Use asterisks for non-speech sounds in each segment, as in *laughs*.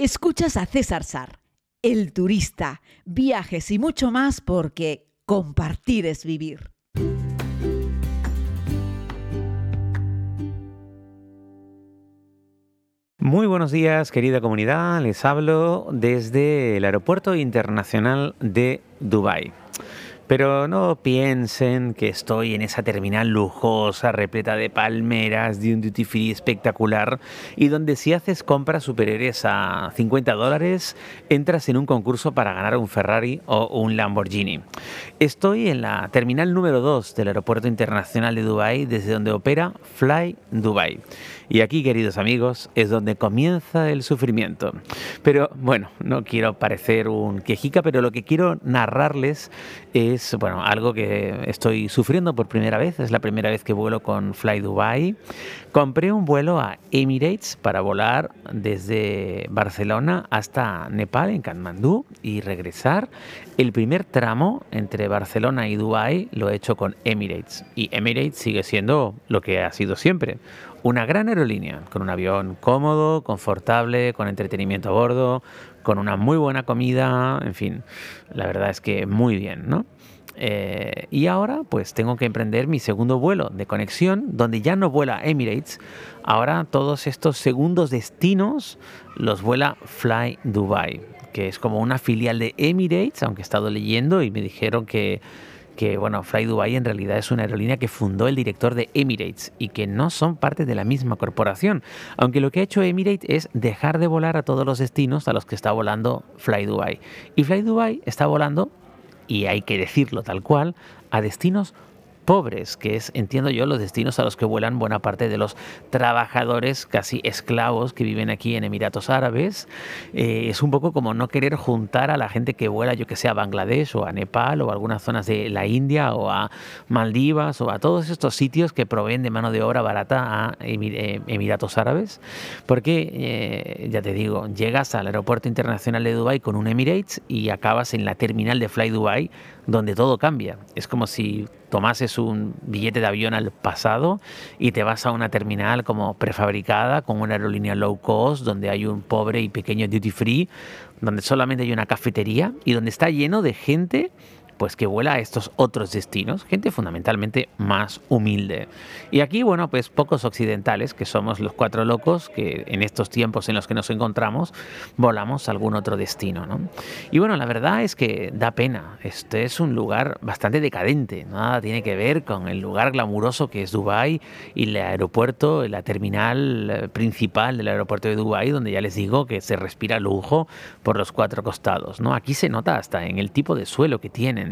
Escuchas a César Sar, el turista, viajes y mucho más porque compartir es vivir. Muy buenos días, querida comunidad. Les hablo desde el Aeropuerto Internacional de Dubái. Pero no piensen que estoy en esa terminal lujosa, repleta de palmeras, de un duty free espectacular, y donde si haces compras superiores a 50 dólares, entras en un concurso para ganar un Ferrari o un Lamborghini. Estoy en la terminal número 2 del Aeropuerto Internacional de Dubái, desde donde opera Fly Dubai. Y aquí, queridos amigos, es donde comienza el sufrimiento. Pero bueno, no quiero parecer un quejica, pero lo que quiero narrarles es, bueno, algo que estoy sufriendo por primera vez. Es la primera vez que vuelo con Fly Dubai. Compré un vuelo a Emirates para volar desde Barcelona hasta Nepal, en Katmandú, y regresar. El primer tramo entre Barcelona y Dubai lo he hecho con Emirates. Y Emirates sigue siendo lo que ha sido siempre una gran aerolínea, con un avión cómodo, confortable, con entretenimiento a bordo, con una muy buena comida, en fin, la verdad es que muy bien, ¿no? Eh, y ahora pues tengo que emprender mi segundo vuelo de conexión, donde ya no vuela Emirates, ahora todos estos segundos destinos los vuela Fly Dubai, que es como una filial de Emirates, aunque he estado leyendo y me dijeron que que bueno, Fly Dubai en realidad es una aerolínea que fundó el director de Emirates y que no son parte de la misma corporación, aunque lo que ha hecho Emirates es dejar de volar a todos los destinos a los que está volando Fly Dubai. Y Fly Dubai está volando, y hay que decirlo tal cual, a destinos pobres, que es, entiendo yo, los destinos a los que vuelan buena parte de los trabajadores casi esclavos que viven aquí en Emiratos Árabes. Eh, es un poco como no querer juntar a la gente que vuela, yo que sé, a Bangladesh o a Nepal o a algunas zonas de la India o a Maldivas o a todos estos sitios que proveen de mano de obra barata a eh, Emiratos Árabes. Porque, eh, ya te digo, llegas al aeropuerto internacional de Dubai con un Emirates y acabas en la terminal de Fly Dubai donde todo cambia. Es como si tomases un billete de avión al pasado y te vas a una terminal como prefabricada con una aerolínea low cost donde hay un pobre y pequeño duty free, donde solamente hay una cafetería y donde está lleno de gente pues que vuela a estos otros destinos, gente fundamentalmente más humilde. Y aquí, bueno, pues pocos occidentales, que somos los cuatro locos, que en estos tiempos en los que nos encontramos, volamos a algún otro destino, ¿no? Y bueno, la verdad es que da pena, este es un lugar bastante decadente, nada tiene que ver con el lugar glamuroso que es Dubái y el aeropuerto, la terminal eh, principal del aeropuerto de Dubái, donde ya les digo que se respira lujo por los cuatro costados, ¿no? Aquí se nota hasta en el tipo de suelo que tienen,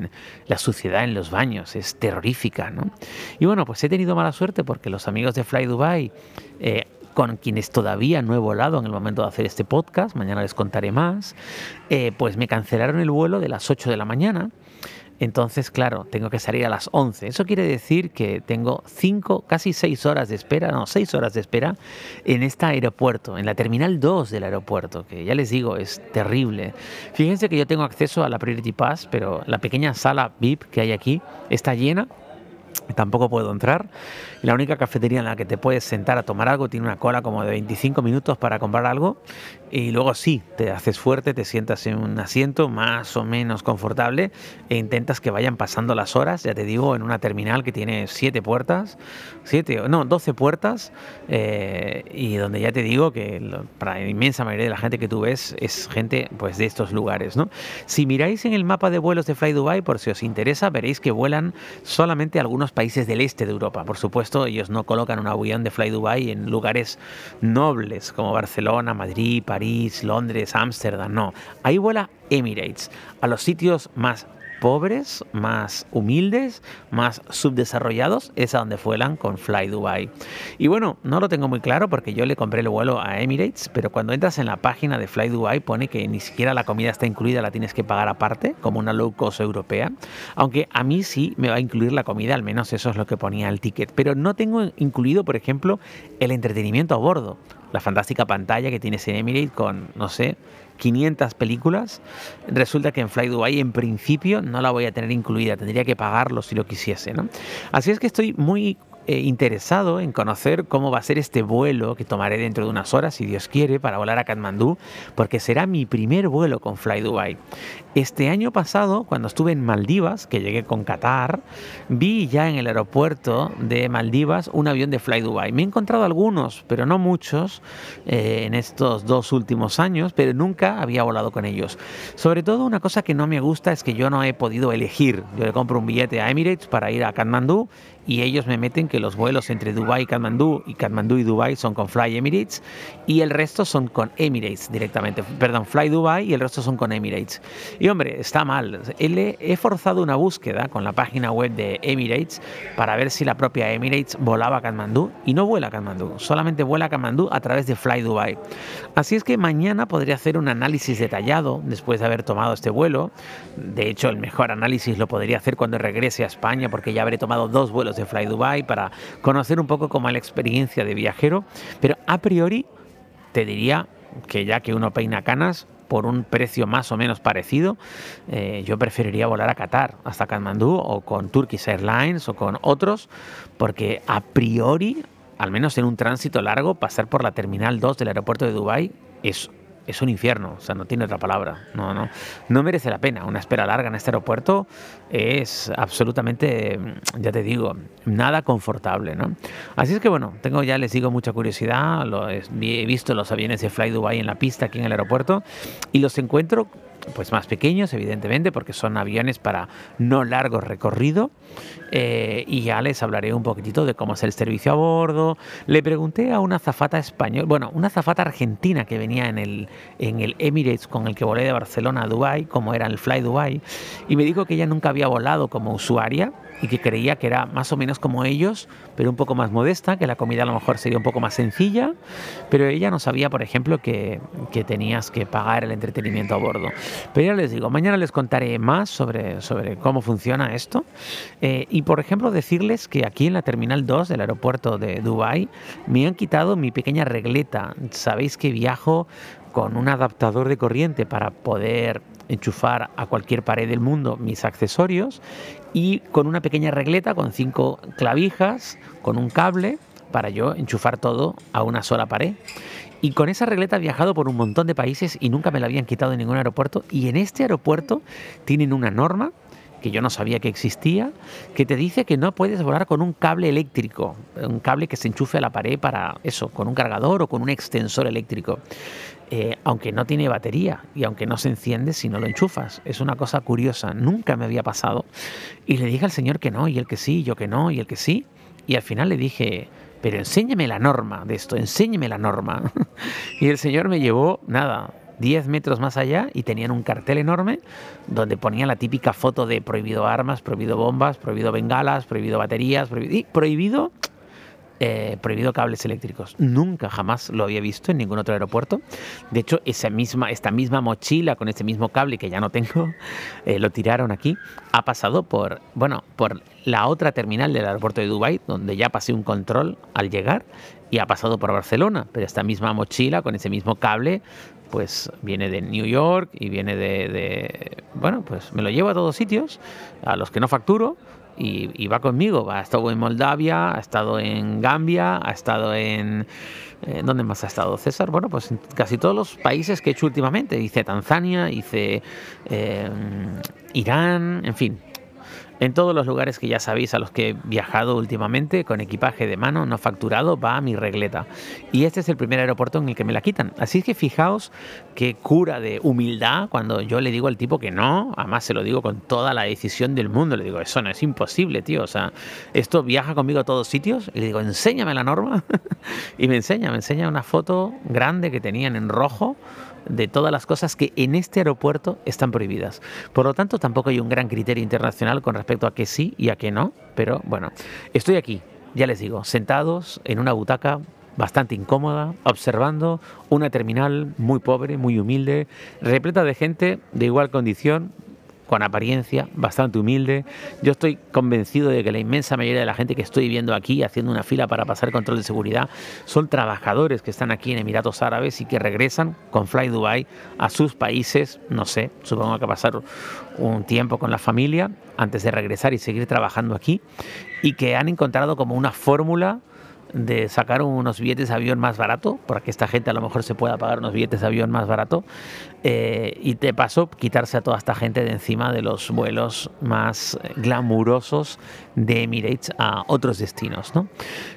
la suciedad en los baños, es terrorífica, ¿no? Y bueno, pues he tenido mala suerte porque los amigos de Fly Dubai, eh, con quienes todavía no he volado en el momento de hacer este podcast, mañana les contaré más, eh, pues me cancelaron el vuelo de las 8 de la mañana entonces, claro, tengo que salir a las 11. Eso quiere decir que tengo 5, casi 6 horas de espera, no, 6 horas de espera en este aeropuerto, en la terminal 2 del aeropuerto, que ya les digo, es terrible. Fíjense que yo tengo acceso a la Priority Pass, pero la pequeña sala VIP que hay aquí está llena tampoco puedo entrar. La única cafetería en la que te puedes sentar a tomar algo tiene una cola como de 25 minutos para comprar algo y luego sí, te haces fuerte, te sientas en un asiento más o menos confortable e intentas que vayan pasando las horas, ya te digo, en una terminal que tiene 7 puertas, 7, no, 12 puertas eh, y donde ya te digo que para la inmensa mayoría de la gente que tú ves es gente pues de estos lugares, ¿no? Si miráis en el mapa de vuelos de Fly Dubai, por si os interesa, veréis que vuelan solamente algunos países del este de Europa. Por supuesto, ellos no colocan un avión de Fly Dubai en lugares nobles como Barcelona, Madrid, París, Londres, Ámsterdam, no. Ahí vuela Emirates, a los sitios más pobres, más humildes, más subdesarrollados, es a donde fuelan con Fly Dubai. Y bueno, no lo tengo muy claro porque yo le compré el vuelo a Emirates, pero cuando entras en la página de Fly Dubai pone que ni siquiera la comida está incluida, la tienes que pagar aparte, como una low cost europea. Aunque a mí sí me va a incluir la comida, al menos eso es lo que ponía el ticket. Pero no tengo incluido, por ejemplo, el entretenimiento a bordo. La fantástica pantalla que tienes en Emirates con, no sé, 500 películas, resulta que en Fly Dubai en principio no la voy a tener incluida, tendría que pagarlo si lo quisiese. ¿no? Así es que estoy muy eh, interesado en conocer cómo va a ser este vuelo que tomaré dentro de unas horas, si Dios quiere, para volar a Katmandú, porque será mi primer vuelo con Fly Dubai. Este año pasado, cuando estuve en Maldivas, que llegué con Qatar, vi ya en el aeropuerto de Maldivas un avión de Fly Dubai. Me he encontrado algunos, pero no muchos, eh, en estos dos últimos años, pero nunca había volado con ellos. Sobre todo una cosa que no me gusta es que yo no he podido elegir. Yo le compro un billete a Emirates para ir a Katmandú y ellos me meten que los vuelos entre Dubai y Katmandú y Katmandú y Dubai son con Fly Emirates y el resto son con Emirates directamente. Perdón, Fly Dubai y el resto son con Emirates. Y hombre, está mal. He forzado una búsqueda con la página web de Emirates para ver si la propia Emirates volaba a Katmandú y no vuela a Katmandú, solamente vuela a Katmandú a través de Fly Dubai. Así es que mañana podría hacer un análisis detallado después de haber tomado este vuelo. De hecho, el mejor análisis lo podría hacer cuando regrese a España porque ya habré tomado dos vuelos de Fly Dubai para conocer un poco cómo es la experiencia de viajero, pero a priori te diría que ya que uno peina canas, por un precio más o menos parecido, eh, yo preferiría volar a Qatar, hasta Kathmandú, o con Turkish Airlines o con otros, porque a priori, al menos en un tránsito largo, pasar por la Terminal 2 del aeropuerto de Dubái es es un infierno, o sea, no tiene otra palabra. No, no, no merece la pena. Una espera larga en este aeropuerto es absolutamente, ya te digo, nada confortable, ¿no? Así es que bueno, tengo ya les digo mucha curiosidad. He visto los aviones de Fly Dubai en la pista aquí en el aeropuerto y los encuentro pues más pequeños, evidentemente, porque son aviones para no largo recorrido. Eh, y ya les hablaré un poquitito de cómo es el servicio a bordo. Le pregunté a una zafata española, bueno, una zafata argentina que venía en el, en el Emirates con el que volé de Barcelona a Dubai, como era el Fly Dubai, y me dijo que ella nunca había volado como usuaria y que creía que era más o menos como ellos, pero un poco más modesta, que la comida a lo mejor sería un poco más sencilla, pero ella no sabía, por ejemplo, que, que tenías que pagar el entretenimiento a bordo. Pero ya les digo, mañana les contaré más sobre, sobre cómo funciona esto eh, y, por ejemplo, decirles que aquí en la Terminal 2 del aeropuerto de Dubai me han quitado mi pequeña regleta. Sabéis que viajo con un adaptador de corriente para poder enchufar a cualquier pared del mundo mis accesorios y con una pequeña regleta con cinco clavijas, con un cable para yo enchufar todo a una sola pared. Y con esa regleta he viajado por un montón de países y nunca me la habían quitado en ningún aeropuerto. Y en este aeropuerto tienen una norma que yo no sabía que existía, que te dice que no puedes volar con un cable eléctrico, un cable que se enchufe a la pared para eso, con un cargador o con un extensor eléctrico. Eh, aunque no tiene batería y aunque no se enciende si no lo enchufas. Es una cosa curiosa, nunca me había pasado. Y le dije al señor que no, y el que sí, yo que no, y el que sí. Y al final le dije, pero enséñeme la norma de esto, enséñeme la norma. *laughs* y el señor me llevó, nada, 10 metros más allá y tenían un cartel enorme donde ponía la típica foto de prohibido armas, prohibido bombas, prohibido bengalas, prohibido baterías, y prohibido eh, prohibido cables eléctricos. Nunca jamás lo había visto en ningún otro aeropuerto. De hecho, esa misma, esta misma mochila con ese mismo cable que ya no tengo, *laughs* eh, lo tiraron aquí. Ha pasado por, bueno, por la otra terminal del aeropuerto de Dubai, donde ya pasé un control al llegar, y ha pasado por Barcelona. Pero esta misma mochila con ese mismo cable pues viene de New York y viene de, de, bueno, pues me lo llevo a todos sitios, a los que no facturo, y, va conmigo. Ha estado en Moldavia, ha estado en Gambia, ha estado en... Eh, ¿Dónde más ha estado César? Bueno, pues en casi todos los países que he hecho últimamente. Hice Tanzania, hice eh, Irán, en fin, en todos los lugares que ya sabéis a los que he viajado últimamente con equipaje de mano no facturado va a mi regleta. Y este es el primer aeropuerto en el que me la quitan. Así que fijaos qué cura de humildad cuando yo le digo al tipo que no, además se lo digo con toda la decisión del mundo, le digo, eso no es imposible, tío, o sea, esto viaja conmigo a todos sitios y le digo, enséñame la norma *laughs* y me enseña, me enseña una foto grande que tenían en rojo de todas las cosas que en este aeropuerto están prohibidas. Por lo tanto, tampoco hay un gran criterio internacional con respecto a que sí y a que no, pero bueno, estoy aquí, ya les digo, sentados en una butaca bastante incómoda, observando una terminal muy pobre, muy humilde, repleta de gente de igual condición, con apariencia, bastante humilde. Yo estoy convencido de que la inmensa mayoría de la gente que estoy viendo aquí haciendo una fila para pasar control de seguridad son trabajadores que están aquí en Emiratos Árabes y que regresan con Fly Dubai a sus países, no sé, supongo que pasar un tiempo con la familia antes de regresar y seguir trabajando aquí y que han encontrado como una fórmula de sacar unos billetes de avión más barato, para que esta gente a lo mejor se pueda pagar unos billetes de avión más barato, eh, y de paso quitarse a toda esta gente de encima de los vuelos más glamurosos de Emirates a otros destinos. ¿no?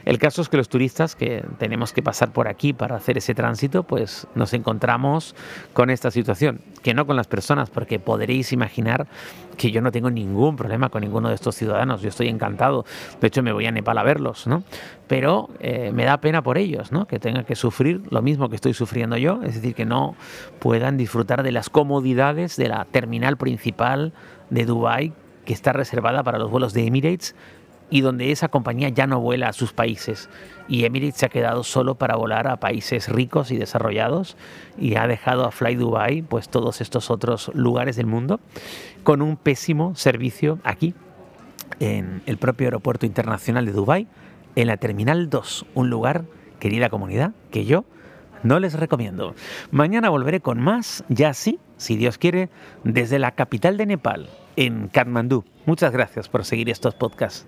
El caso es que los turistas que tenemos que pasar por aquí para hacer ese tránsito, pues nos encontramos con esta situación, que no con las personas, porque podréis imaginar que yo no tengo ningún problema con ninguno de estos ciudadanos, yo estoy encantado, de hecho me voy a Nepal a verlos, ¿no? Pero eh, me da pena por ellos, ¿no? Que tengan que sufrir lo mismo que estoy sufriendo yo, es decir, que no puedan disfrutar de las comodidades de la terminal principal de Dubái que está reservada para los vuelos de Emirates y donde esa compañía ya no vuela a sus países y Emirates se ha quedado solo para volar a países ricos y desarrollados y ha dejado a Fly Dubai pues todos estos otros lugares del mundo con un pésimo servicio aquí en el propio aeropuerto internacional de Dubai en la terminal 2 un lugar querida comunidad que yo no les recomiendo. Mañana volveré con más, ya sí, si Dios quiere, desde la capital de Nepal, en Kathmandú. Muchas gracias por seguir estos podcasts.